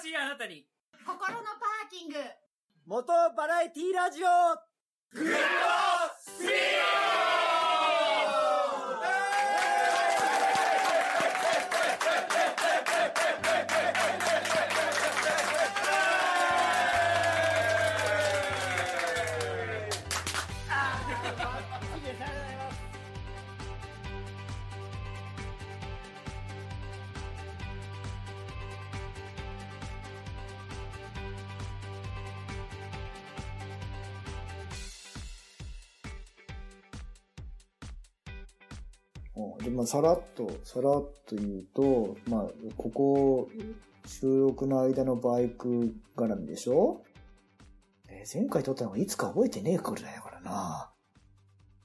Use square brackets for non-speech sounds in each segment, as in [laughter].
しいあなたに。心のパーキング。元バラエティラジオ。グッドスピうんまあ、さらっと、さらっと言うと、まあ、ここ、収録の間のバイク絡みでしょ？えー前回撮ったのがいつか覚えてねえくらいだからな。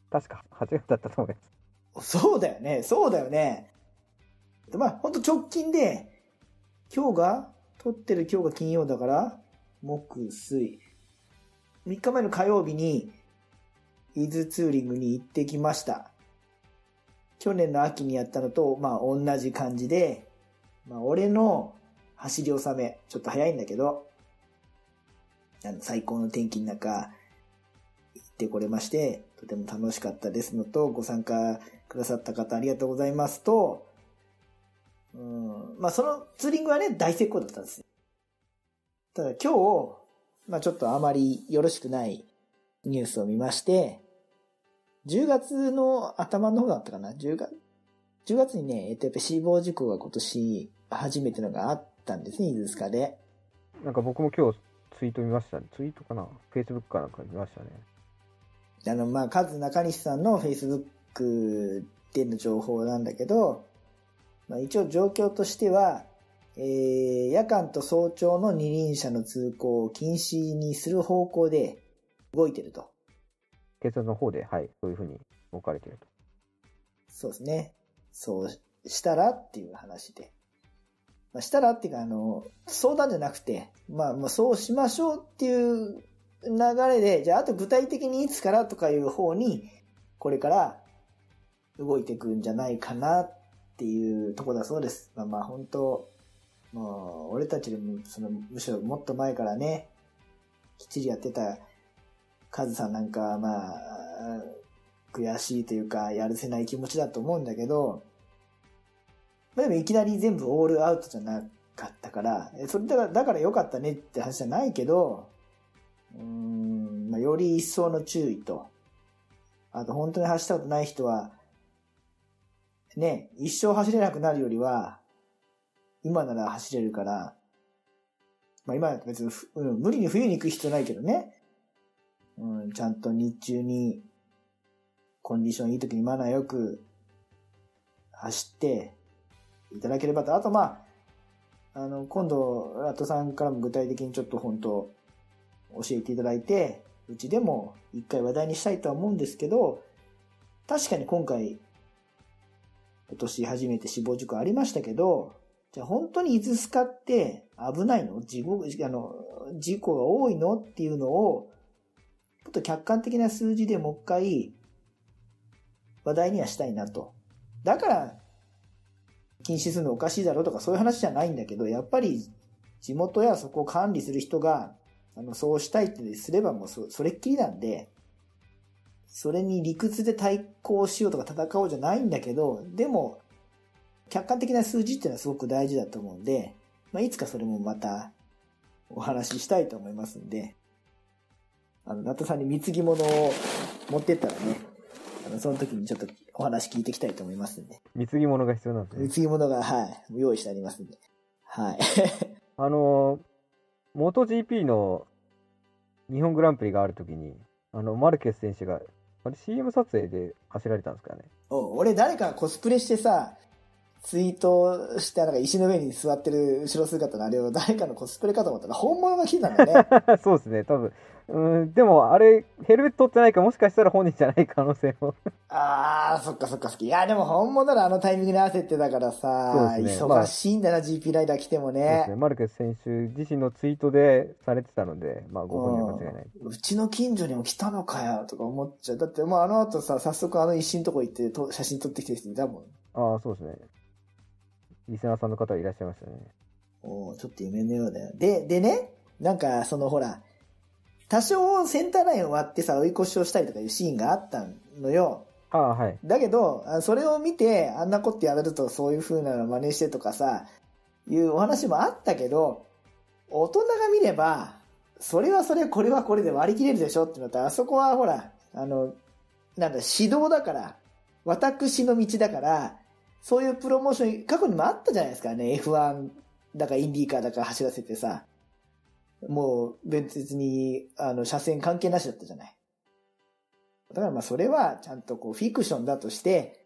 確か8月だったと思います。そうだよね、そうだよね。でまあ、ほんと直近で、今日が、撮ってる今日が金曜だから、木、水。3日前の火曜日に、伊豆ツーリングに行ってきました。去年の秋にやったのと、まあ同じ感じで、まあ俺の走り納め、ちょっと早いんだけど、あの最高の天気の中、行ってこれまして、とても楽しかったですのと、ご参加くださった方ありがとうございますと、うん、まあそのツーリングはね、大成功だったんです。ただ今日、まあちょっとあまりよろしくないニュースを見まして、10月の頭の方だったかな ?10 月、10月にね、えっとやっぱ死亡事故が今年初めてのがあったんですね、伊豆スカで。なんか僕も今日ツイート見ましたね。ツイートかな ?Facebook かなんか見ましたね。あの、まあ、カズ中西さんの Facebook での情報なんだけど、まあ、一応状況としては、えー、夜間と早朝の二輪車の通行を禁止にする方向で動いてると。警察の方で、はい、そういうふうに動かれてると。そうですね。そうしたらっていう話で。まあ、したらっていうか、あの、相談じゃなくて、まあ、まあ、そうしましょうっていう流れで、じゃあ、あと具体的にいつからとかいう方に、これから動いていくんじゃないかなっていうとこだそうです。まあまあ、本当もう、俺たちでも、その、むしろもっと前からね、きっちりやってたカズさんなんかは、まあ、悔しいというか、やるせない気持ちだと思うんだけど、まあでもいきなり全部オールアウトじゃなかったから、えそれだから、だから良かったねって話じゃないけど、うん、まあ、より一層の注意と、あと本当に走ったことない人は、ね、一生走れなくなるよりは、今なら走れるから、まあ今別に、うん、無理に冬に行く必要ないけどね、うん、ちゃんと日中にコンディションいい時にマナーよく走っていただければと。あとまあ、あの、今度、ラットさんからも具体的にちょっと本当教えていただいて、うちでも一回話題にしたいとは思うんですけど、確かに今回、今年初めて死亡事故ありましたけど、じゃあ本当に伊豆スカって危ないの？事故、あの、事故が多いの？っていうのを、ちょっと客観的な数字でもう一回話題にはしたいなと。だから、禁止するのおかしいだろうとかそういう話じゃないんだけど、やっぱり地元やそこを管理する人が、あの、そうしたいってすればもうそそれっきりなんで、それに理屈で対抗しようとか戦おうじゃないんだけど、でも、客観的な数字っていうのはすごく大事だと思うんで、まあ、いつかそれもまたお話ししたいと思いますんで、あの、ナトさんに貢ぎ物を持ってったらね、あの、その時にちょっとお話聞いていきたいと思いますんで。貢ぎ物が必要なんですね。貢ぎ物が、はい、用意してありますんで。はい。[laughs] あのー、MotoGP の日本グランプリがあるときに、あの、マルケス選手が、あれ CM 撮影で走られたんですかね。お俺誰かコスプレしてさ、ツイートして、なんか石の上に座ってる後ろ姿のあれを誰かのコスプレかと思ったら本物が来てたんだね。[laughs] そうですね、多分。うん、でもあれ、ヘルメットってないからもしかしたら本人じゃない可能性も。あー、そっかそっかそっか。いや、でも本物ならあのタイミングに合わせてだからさ、ね忙しいんだな、GP ライダー来てもそうですね、ね。マルケス選手自身のツイートでされてたので、まあ、ご本人は間違いない。うちの近所にも来たのかよ、とか思っちゃう。だって、もうあの後さ、早速あの石のとこ行ってと写真撮ってきてる人いたもん。ああ、そうですね。リスナーさんの方いらっしゃいましたね。おーちょっと夢のようだよ。で、でね、なんか、そのほら、多少センターラインを割ってさ、追い越しをしたりとかいうシーンがあったのよ。ああ、はい。だけど、あそれを見て、あんなことやめるとそういう風なの真似してとかさ、いうお話もあったけど、大人が見れば、それはそれ、これはこれで割り切れるでしょってなったら、あそこはほら、あの、なんだ、指導だから、私の道だから、そういうプロモーション、過去にもあったじゃないですかね、F1 だかインディーカーだか走らせてさ、もう別に、あの、車線関係なしだったじゃない。だからまあそれはちゃんとこうフィクションだとして、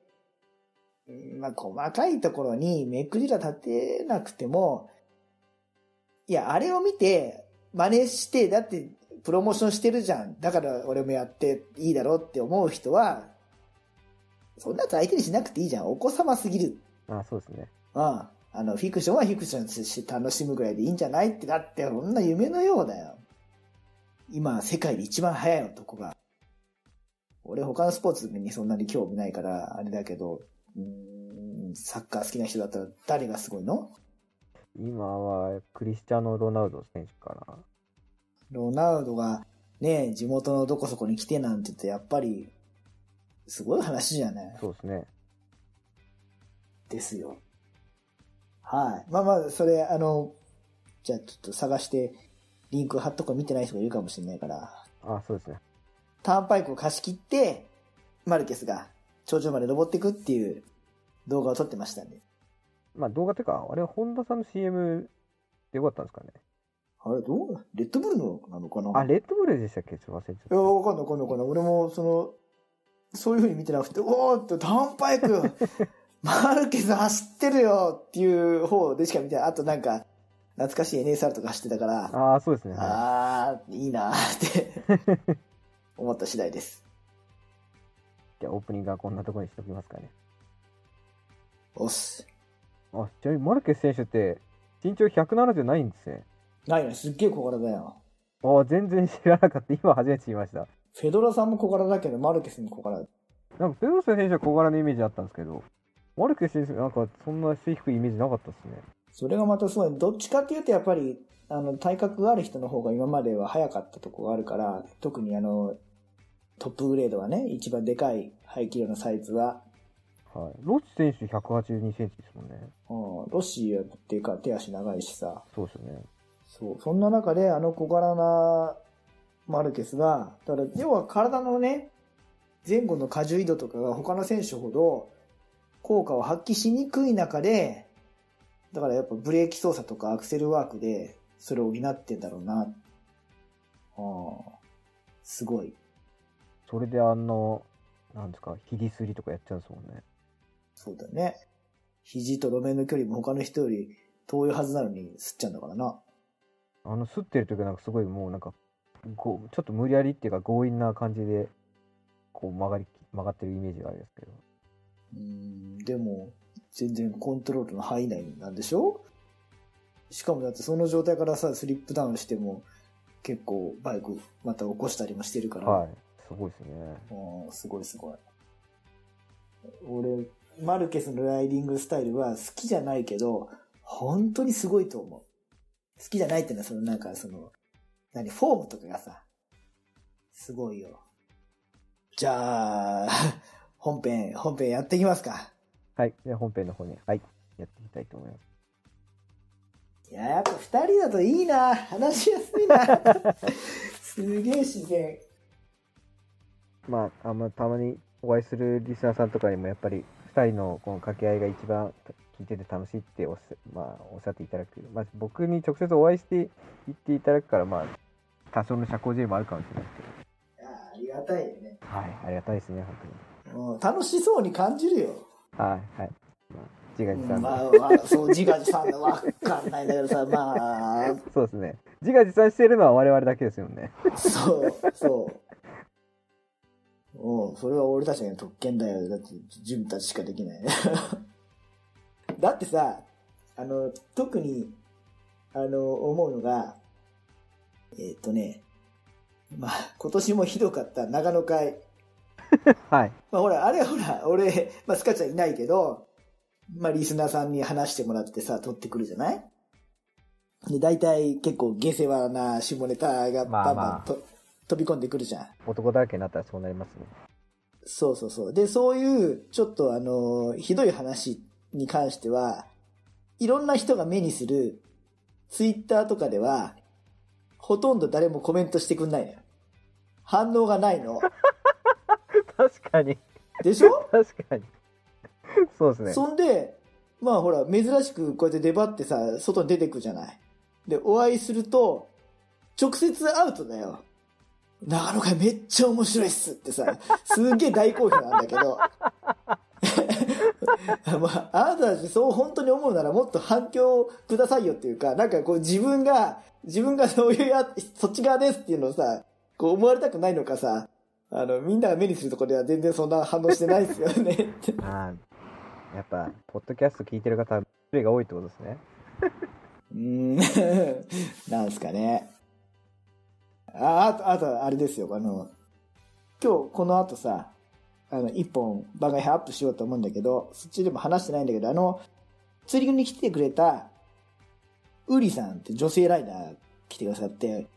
まあ細かいところにめくりが立てなくても、いや、あれを見て真似して、だってプロモーションしてるじゃん。だから俺もやっていいだろうって思う人は、そんなやつ相手にしなくていいじゃん。お子様すぎる。ああ、そうですね。うん。あの、フィクションはフィクションとして楽しむぐらいでいいんじゃないって、だってこんな夢のようだよ。今、世界で一番速い男が。俺他のスポーツにそんなに興味ないから、あれだけど、うーん、サッカー好きな人だったら誰がすごいの？今は、クリスチャーノ・ロナウド選手かな。ロナウドがね、地元のどこそこに来てなんて言って、やっぱり、すごい話じゃない？そうですね。ですよ。はい。まあまあ、それ、あの、じゃあちょっと探して、リンク貼っとか見てない人がいるかもしれないから、ああ、そうですね。ターンパイクを貸し切って、マルケスが頂上まで登っていくっていう動画を撮ってましたんで。まあ動画というか、あれはホンダさんの CM でよかったんですかね。あれ、どうレッドブルのなのかな？あ、レッドブルでしたっけ？ちょっと忘れちゃっいや、わかんないわかんないわかんない。俺も、その、そういう風に見てなくて、おーって、ターンパイク、[laughs] マルケス走ってるよっていう方でしか見てない。あとなんか、懐かしい NSR とか走ってたから、た。ああ、そうですね。はあー、いいなーって [laughs] 思った次第です。い。じゃあオープニングはこんなところにしておきますかね。おっす。あ、ちなみにマルケス選手って身長170ないんですね。ないね、すっげえ小柄だよ。ああ、全然知らなかった。今初めて知りました。フェドラさんも小柄だけど、マルケスも小柄。なんかペドロス選手は小柄なイメージあったんですけど、マルケス選手なんかそんな背低いイメージなかったですね。それがまたすごい、どっちかっていうとやっぱり、あの、体格がある人の方が今までは早かったとこがあるから、特にあの、トップグレードはね、一番でかい排気量のサイズは、はい。ロッチ選手182センチですもんね。うん、ロシアっていうか手足長いしさ、そうですよね。そう、そんな中であの小柄なマルケスが、だから要は体のね、前後の荷重移動とかが他の選手ほど効果を発揮しにくい中で、だからやっぱブレーキ操作とかアクセルワークでそれを補ってんだろうな。ああ、すごい。それであの、なんですか、ひりすりとかやっちゃうんですもんね。そうだよね。肘と路面の距離も他の人より遠いはずなのに吸っちゃうんだからな。あの、吸ってる時はなんかすごいもうなんか、こうちょっと無理やりっていうか強引な感じで、こう曲がり、曲がってるイメージがあるんですけど。うん、でも、全然コントロールの範囲内なんでしょ？しかもだってその状態からさ、スリップダウンしても、結構バイクまた起こしたりもしてるから、はい。すごいですね。うんすごいすごい。俺、マルケスのライディングスタイルは好きじゃないけど、本当にすごいと思う。好きじゃないっていうのは、そのなんかその、何、フォームとかがさ、すごいよ。じゃあ、[laughs] 本編、本編やっていきますか。はい。では本編の方に、はい。やっていきたいと思います。いや、やっぱ二人だといいな。話しやすいな。[laughs] すげえ自然。まあ、あんまたまにお会いするリスナーさんとかにもやっぱり2人のこの掛け合いが一番聞いてて楽しいっておっしゃ,、まあ、おっしゃっていただく、まあ、僕に直接お会いして言っていただくから、まあ、多少の社交辞令もあるかもしれないですけいや、ありがたいよね。ど、はい、ありがたいですね、本うん、楽しそうに感じるよ。当に。はい、はい。まあ、自画自賛で、まあ、まあ、そう、自画自賛のわかんないんだけどさ、まあ、そうですね。自画自賛してるのは我々だけですよね。そう、そう。おうそれは俺たちの特権だよ。だって自分たちしかできない。だってさ、あの、特に、あの、思うのが、えーっとね、まあ、今年もひどかった長野会。[laughs] はい。まあほら、あれはほら、俺、まあスカちゃんいないけど、まあリスナーさんに話してもらってさ、撮ってくるじゃない？で、大体結構下世話な下ネタがバンバまあまあンと、飛び込んでくるじゃん。男だらけになったらそうなりますね。そうそうそう。で、そういう、ちょっとあの、ひどい話に関しては、いろんな人が目にする、ツイッターとかでは、ほとんど誰もコメントしてくんないのよ。反応がないの。[laughs] 確かに。でしょ？確かに。そうですね。そんで、まあほら、珍しくこうやって出張ってさ、外に出てくじゃない？で、お会いすると、直接会うとだよ。長野会めっちゃ面白いっすってさ、すっげえ大好評なんだけど。[laughs] まあ、あなたたちそう本当に思うならもっと反響くださいよっていうか、なんかこう自分が、自分が [laughs] そういうや、そっち側ですっていうのをさ、こう思われたくないのかさ、あの、みんなが目にするところでは全然そんな反応してないですよね。[laughs] ああ、やっぱ、ポッドキャスト聞いてる方、種類が多いってことですね。うーん、なんすかね。あ、あと、あと、あれですよ、あの、今日この後さ、あの、一本番外編アップしようと思うんだけど、そっちでも話してないんだけど、あの、釣り組に来てくれた、ウリさんって女性ライダー来てくださって、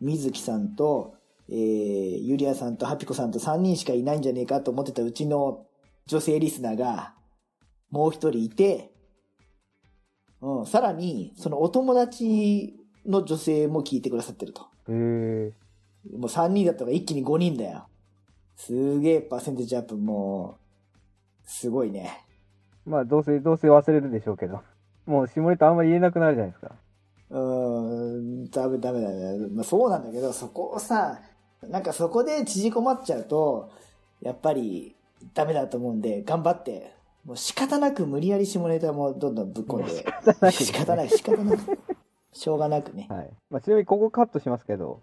水木さんと、えー、ゆりやさんとハピコさんと3人しかいないんじゃねえかと思ってたうちの女性リスナーが、もう一人いて、うん、さらに、そのお友達の女性も聞いてくださってると。へえ。もう3人だったから一気に5人だよ。すげえパーセンテージアップ、もう、すごいね。まあ、どうせ、どうせ忘れるでしょうけど。もう、下ネタあんまり言えなくなるじゃないですか。うーん、ダメダメだね。まあそうなんだけど、そこをさ、なんかそこで縮こまっちゃうと、やっぱりダメだと思うんで、頑張って、もう仕方なく無理やり下ネタもどんどんぶっ込んで、仕方ない、仕方なく、しょうがなくね。はい。まあ、ちなみに、ここカットしますけど、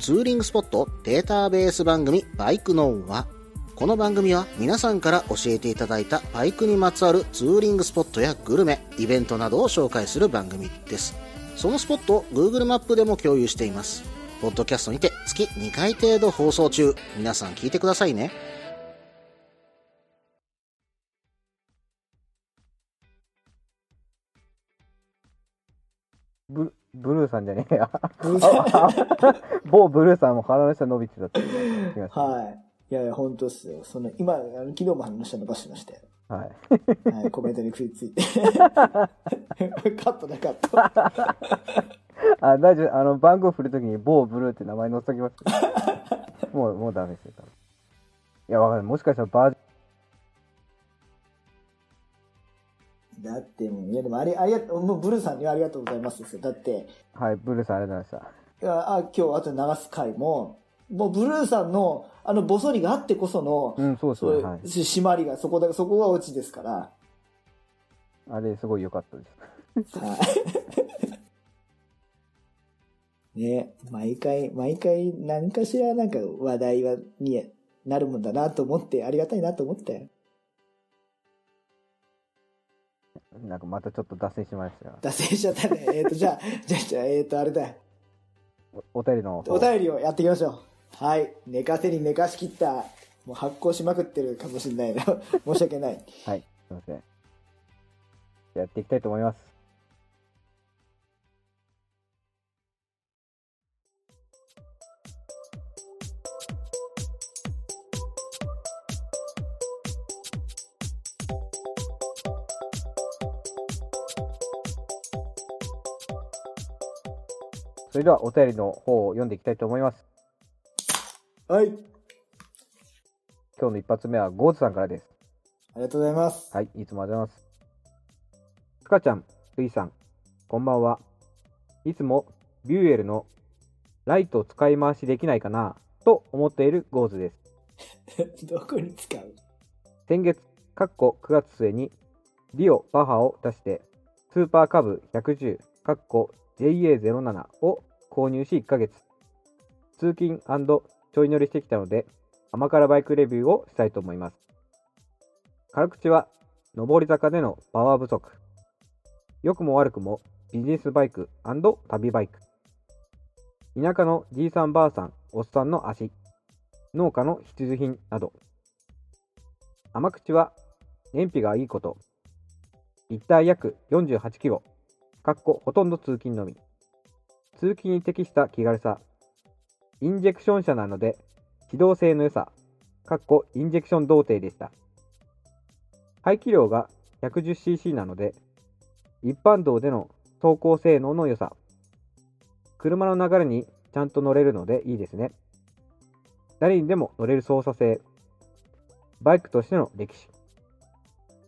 ツーリングスポットデータベース番組バイクノンは、この番組は皆さんから教えていただいたバイクにまつわるツーリングスポットやグルメ、イベントなどを紹介する番組です。そのスポットを Google マップでも共有しています。ポッドキャストにて月2回程度放送中。皆さん聞いてくださいね。ブブルーさんじゃねえや。某ブルーさんも腹の下伸びてたって聞きました。はい。いやいや、本当っすよ。その、今、あの昨日も話した伸ばしてましたよ。はい。はい、コメントに食いついて。カットなかった。あ、大丈夫。あの、番号振るときに某ブルーって名前載せときます。もう、もうダメですよ。いや、わかんない。もしかしたらバージだってもう、いやでもあれ、ありがとう、もうブルーさんにはありがとうございますですよ。だって、はい、ブルーさんありがとうございましいやあ今日後で流す回も、もうブルーさんの、あのボソリがあってこその、た。うん、そう。そうはい。締まりが、そこだ、そこがオチですから。あれ、すごい良かったです。はい。ね、毎回、毎回、何かしらなんか話題は、になるもんだなと思って、ありがたいなと思ったよ。なんかまたちょっと脱線しましたよ。脱線しちゃったね。えっ、と、じゃあ、[laughs] じゃあ、じゃあ、えっ、と、あれだ。おお便りの方。お便りをやっていきましょう。はい。寝かせに寝かしきった、もう発酵しまくってるかもしれないな。[laughs] 申し訳ない。はい、すいません。やっていきたいと思います。それではお便りの方を読んでいきたいと思います。はい。今日の一発目はゴーズさんからです。ありがとうございます。はい、いつもありがとうございます。スカちゃん、ルイさん、こんばんは。いつも Buell のライト使い回しできないかなと思っているゴーズです。[laughs] どこに使う？先月、かっこ9月末に Dio Baja を出して、スーパーカブ110、かっこ JA07 を購入し1ヶ月。通勤ちょい乗りしてきたので、甘辛バイクレビューをしたいと思います。辛口は、上り坂でのパワー不足。良くも悪くもビジネスバイク旅バイク。田舎のじいさんばあさん、おっさんの足。農家の必需品など。甘口は燃費がいいこと。リッター約48キロ。かっこほとんど通勤のみ。通勤に適した気軽さ。インジェクション車なので、機動性の良さ。かっこインジェクション童貞でした。排気量が 110cc なので、一般道での走行性能の良さ。車の流れにちゃんと乗れるのでいいですね。誰にでも乗れる操作性。バイクとしての歴史。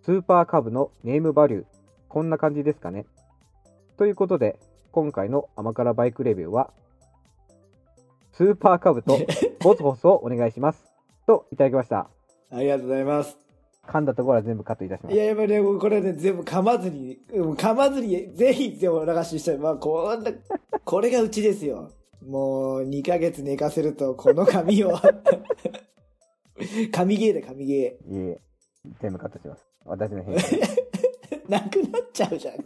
スーパーカブのネームバリュー。こんな感じですかね。ということで、今回の甘辛バイクレビューは、スーパーカブと [laughs] ボスホスをお願いします。といただきました。ありがとうございます。噛んだところは全部カットいたします。いや、やっぱりね、これね、全部噛まずに、うん噛まずに、ぜひ、でも流ししたい。まあ、こんな、これがうちですよ。もう、2ヶ月寝かせると、この髪を、[laughs] 髪芸だ、髪芸。いえいえ、全部カットします。私の編集。なくなっちゃうじゃん。[laughs]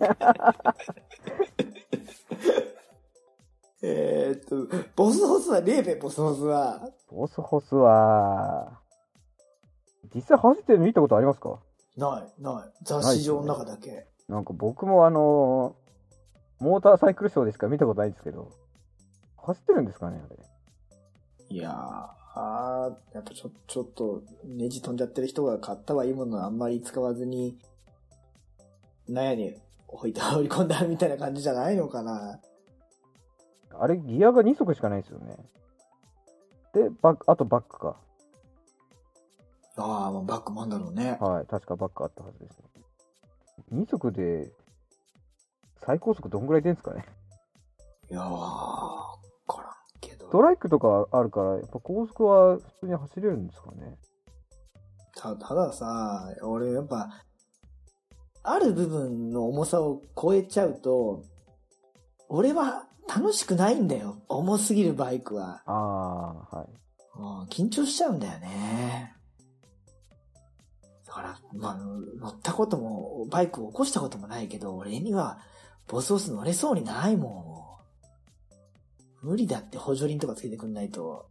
えーっと、ボスホスはねえべ、ボスホスは？ボスホスは、実際走ってるの見たことありますか？ない、ない。雑誌上の中だけ。なんか僕もあのモーターサイクルショーでしか見たことないんですけど、走ってるんですかねあれ？いやー、やっぱちょ、ちょっと、ネジ飛んじゃってる人が買ったはいいものをあんまり使わずに、納屋に置いて放り込んだみたいな感じじゃないのかな。あれ、ギアが2足しかないですよね。で、バック、あとバックか。ああ、まあバックもあんだろうね。はい、確かバックあったはずですね。2足で、最高速どんぐらい出るんですかねいやー、わからんけど。トライクとかあるから、やっぱ高速は普通に走れるんですかねたたださ、俺やっぱ、ある部分の重さを超えちゃうと、俺は楽しくないんだよ。重すぎるバイクは。ああ、はい。うん緊張しちゃうんだよね。だから、まあ、乗ったことも、バイクを起こしたこともないけど、俺には、ボスオス乗れそうにないもん。無理だって補助輪とかつけてくんないと。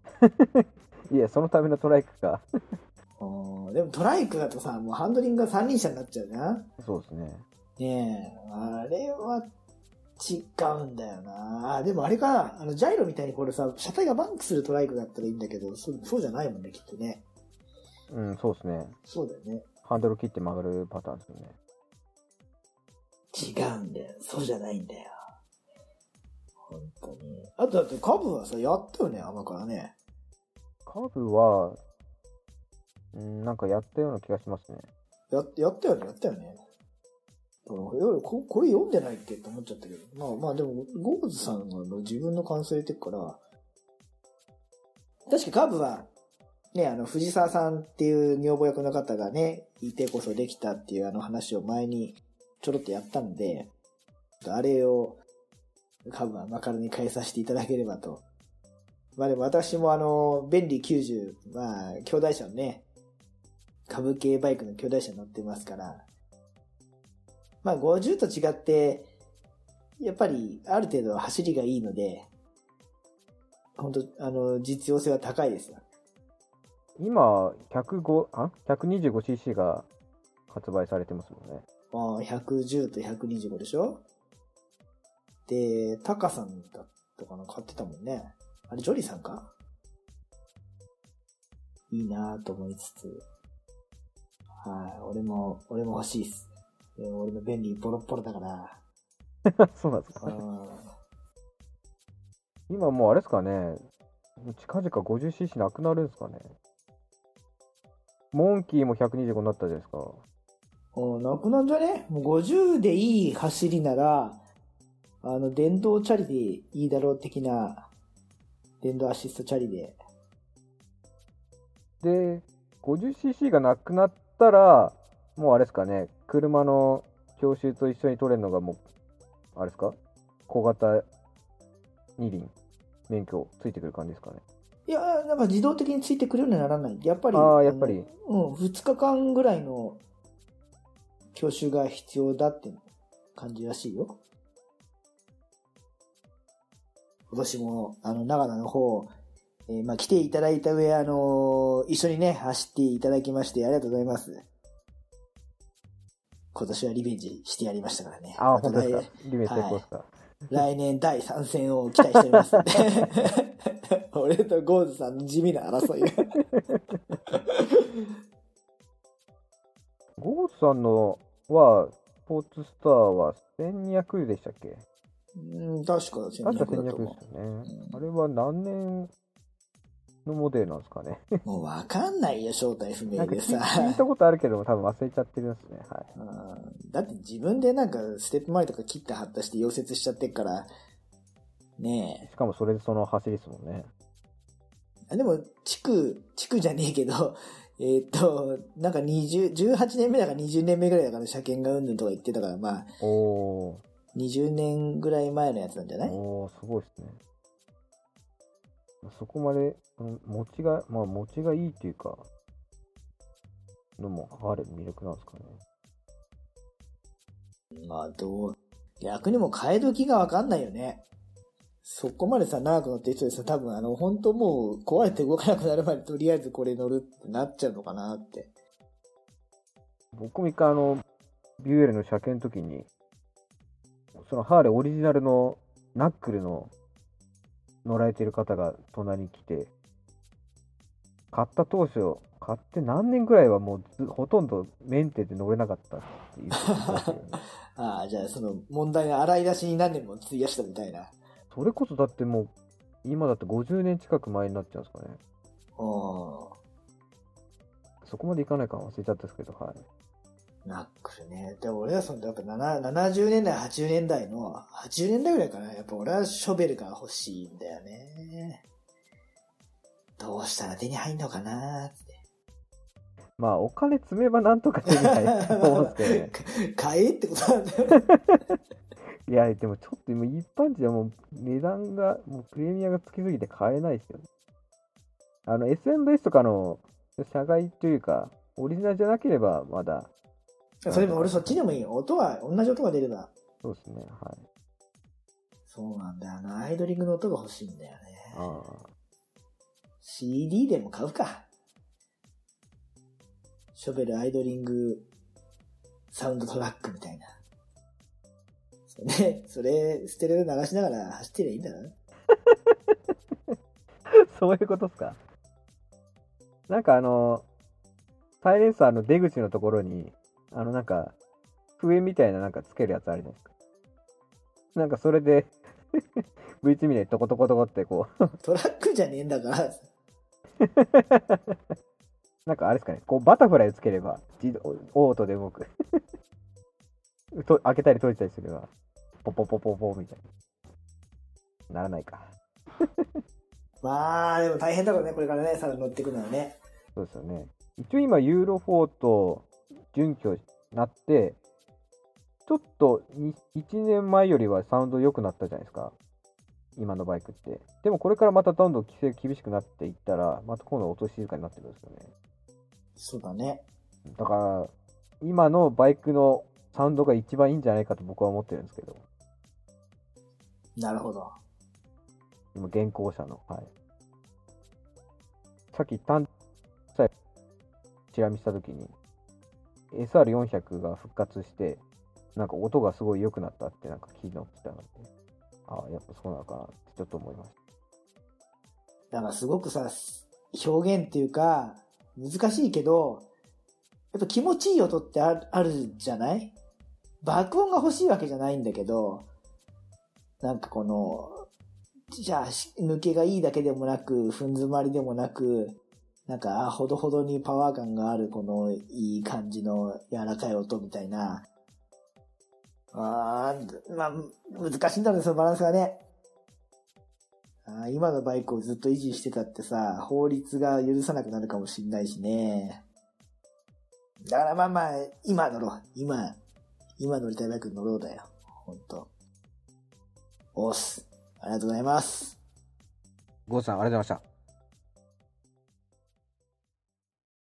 [laughs] いや、そのためのトライクか。うんでもトライクだとさ、もうハンドリングが三輪車になっちゃうじゃん？そうですね。ねえ、あれは違うんだよな。あ、でもあれか、あの、ジャイロみたいにこれさ、車体がバンクするトライクだったらいいんだけど、そそうじゃないもんね、きっとね。うん、そうですね。そうだよね。ハンドル切って曲がるパターンですよね。違うんだよ。そうじゃないんだよ。本当に。あとだってカブはさ、やったよね、甘からね。カーブは、うん、なんかやったような気がしますね。や、やったよね、やったよね。ここれ読んでないっけって思っちゃったけど。まあまあでも、ゴーズさんが自分の感想入れてるから、確かカブは、ね、あの、藤沢さんっていう女房役の方がね、いてこそできたっていうあの話を前にちょろっとやったんで、あれを、カブはマカロに変えさせていただければと。まあでも私もあの、便利90、まあ、兄弟車のね、株系バイクの兄弟車乗ってますから、まあ50と違って、やっぱりある程度走りがいいので、本当あの、実用性は高いですよ。今、105、あ ?125cc が発売されてますもんね。ああ110と125でしょ？で、タカさんだったかな？買ってたもんね。あれ、ジョリーさんか？いいなぁと思いつつ。はい、俺も、俺も欲しいっす。でも俺の便利ボロッボロだから。[laughs] そうなんですか。うん今もうあれですかね。近々 50cc なくなるんですかね。モンキーも125になったじゃないですか。うん、なくなんじゃね？もう50でいい走りなら、あの、電動チャリでいいだろう的な、電動アシストチャリで。で、50cc がなくなったら、もうあれですかね。車の教習と一緒に取れるのがもう、あれですか？小型二輪免許ついてくる感じですかね。いや、なんか自動的についてくるようにならない。やっぱり。ああ、やっぱり。うん、2日間ぐらいの教習が必要だって感じらしいよ。今年も、あの、長野の方、えーまあ、来ていただいた上、あのー一緒にね、走っていただきまして、ありがとうございます。今年はリベンジしてやりましたからね。ああ、本当です来か。リベン成功ですか？来年第3戦を期待しておりますんで。[laughs] 俺とゴーズさんの地味な争いが。[laughs] ゴースさんのは、スポーツスターは1200でしたっけ？うん、確か1200確かだと1200思ですよね。あれは何年のモデルなんですかね。う。もうわかんないよ、正体不明でさ。聞いたことあるけども、多分忘れちゃってるんですね。はい。うんだって自分でなんかステップ前とか切って貼ったして溶接しちゃってっから、ねしかもそれでその走りですもんね。でも、地区、地区じゃねえけど、[laughs] えーっと、なんか20、18年目だから20年目ぐらいだから車検がうんぬんとか言ってたから、まあ、おー。20年ぐらい前のやつなんじゃない？おー、すごいですね。そこまで、うん持ちが、まあ持ちがいいっていうか、のもある魅力なんですかね。まあ、どう、逆にもう替え時がわかんないよね。そこまでさ、長く乗ってる人でさ、多分あの、本当もう壊れて動かなくなるまでとりあえずこれ乗るってなっちゃうのかなって。僕も一回あの、ビューエルの車検の時に、そのハーレーオリジナルのナックルの乗られてる方が隣に来て、買った当初、買って何年ぐらいはもうずほとんどメンテで乗れなかったって言ってましたよね。[laughs] ああ、じゃあその問題の洗い出しに何年も費やしたみたいな。それこそだってもう、今だって50年近く前になっちゃうんですかね。うそこまでいかないか忘れちゃったんですけど、はい。ん。ナックルね。で、俺はその、やっぱ7 70年代、80年代の、80年代ぐらいかな。やっぱ俺はショベルが欲しいんだよね。どうしたら手に入んのかなって。まあ、お金積めばなんとか手に入ると思うんですけどね。[laughs] 買えってことなんだよ。[laughs] いや、でもちょっと今一般人はもう値段が、もうプレミアがつきすぎて買えないですよね。あの、SMVS とかの社外というか、オリジナルじゃなければまだ、それも俺そっちでもいいよ。音が、同じ音が出れば。そうですね、はい。そうなんだよな。アイドリングの音が欲しいんだよね。ああ。CD でも買うか。ショベルアイドリングサウンドトラックみたいな。それ、それ、ステレオで流しながら走ってりゃいいんだろ [laughs] そういうことっすか。なんかあの、サイレンサーの出口のところに、あのなんか、笛みたいななんかつけるやつあるじゃないですか。なんかそれで、[laughs] V2 ミでトコトコトコってこう、トラックじゃねえんだから。[laughs] なんかあれですかね、こうバタフライをつければ、自動オートで動く。[laughs] と開けたり閉じたりすれば、ポポポポポみたいな。ならないか。まあ、でも大変だろうね、これからね、さらに乗っていくのはね。そうですよね。一応今、ユーロ4と準拠になって、ちょっと1年前よりはサウンド良くなったじゃないですか。今のバイクって。でもこれからまたどんどん規制厳しくなっていったら、また今度音静かになってくるんですよね。そうだね。だから、今のバイクのサウンドが一番いいんじゃないかと僕は思ってるんですけど。なるほど。今、現行車の。はい。さっき単さチラ見したときに、SR400 が復活して、なんか音がすごい良くなったってなんか聞いたの来たので、ああ、やっぱそうなのかなってちょっと思いました。だからすごくさ、表現っていうか、難しいけど、やっぱ気持ちいい音ってあるあるじゃない？爆音が欲しいわけじゃないんだけど、なんかこの、じゃあ、抜けがいいだけでもなく、ふん詰まりでもなく、なんか、ほどほどにパワー感がある、このいい感じの柔らかい音みたいな。あーまあ、難しいんだろうね、そのバランスがね。あ今のバイクをずっと維持してたってさ、法律が許さなくなるかもしんないしね。だからまあまあ、今乗ろう。今、今乗りたいバイク乗ろうだよ。ほんと。おっす。ありがとうございます。ゴーさん、ありがとうございました。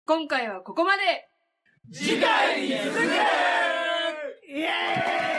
今回はここまで。次回に続くイエーイ